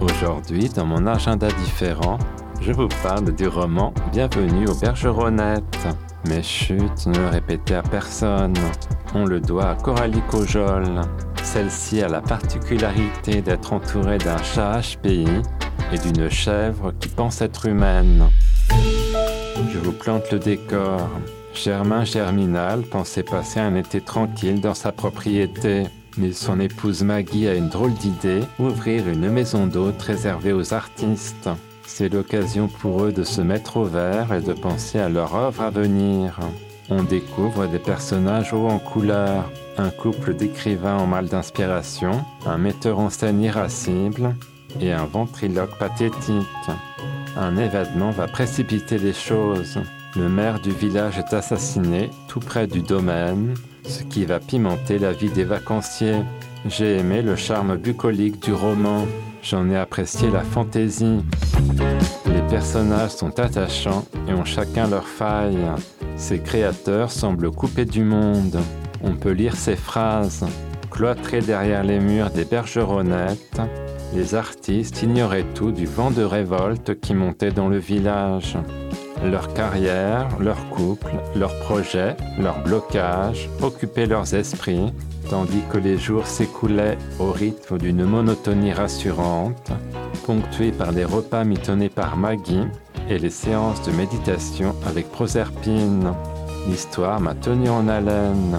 Aujourd'hui, dans mon agenda différent, je vous parle du roman Bienvenue aux Bergeronnettes. Mais chut, ne le répétez à personne. On le doit à Coralie Cojol. Celle-ci a la particularité d'être entourée d'un chat HPI et d'une chèvre qui pense être humaine. Je vous plante le décor. Germain Germinal pensait passer un été tranquille dans sa propriété. Mais son épouse Maggie a une drôle d'idée, ouvrir une maison d'hôtes réservée aux artistes. C'est l'occasion pour eux de se mettre au vert et de penser à leur œuvre à venir. On découvre des personnages hauts en couleur, un couple d'écrivains en mal d'inspiration, un metteur en scène irascible et un ventriloque pathétique. Un événement va précipiter les choses. Le maire du village est assassiné tout près du domaine, ce qui va pimenter la vie des vacanciers. J'ai aimé le charme bucolique du roman. J'en ai apprécié la fantaisie. Les personnages sont attachants et ont chacun leur faille. Ces créateurs semblent coupés du monde. On peut lire ces phrases. Cloîtrés derrière les murs des bergeronnettes, les artistes ignoraient tout du vent de révolte qui montait dans le village. Leur carrière, leur couple, leurs projets, leurs blocages occupaient leurs esprits, tandis que les jours s'écoulaient au rythme d'une monotonie rassurante, ponctuée par les repas mitonnés par Maggie et les séances de méditation avec Proserpine. L'histoire m'a tenu en haleine.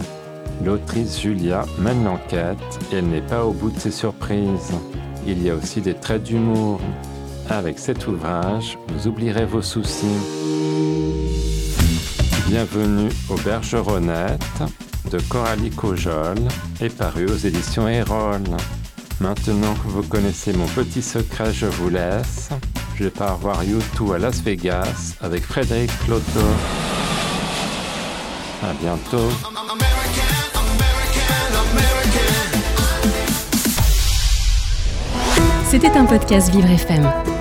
L'autrice Julia mène l'enquête et n'est pas au bout de ses surprises. Il y a aussi des traits d'humour. Avec cet ouvrage, vous oublierez vos soucis. Bienvenue aux Bergeronnettes de Coralie Cojol et paru aux éditions Erol. Maintenant que vous connaissez mon petit secret, je vous laisse. Je pars voir YouTube à Las Vegas avec Frédéric Cloto. À bientôt. C'était un podcast Vivre FM.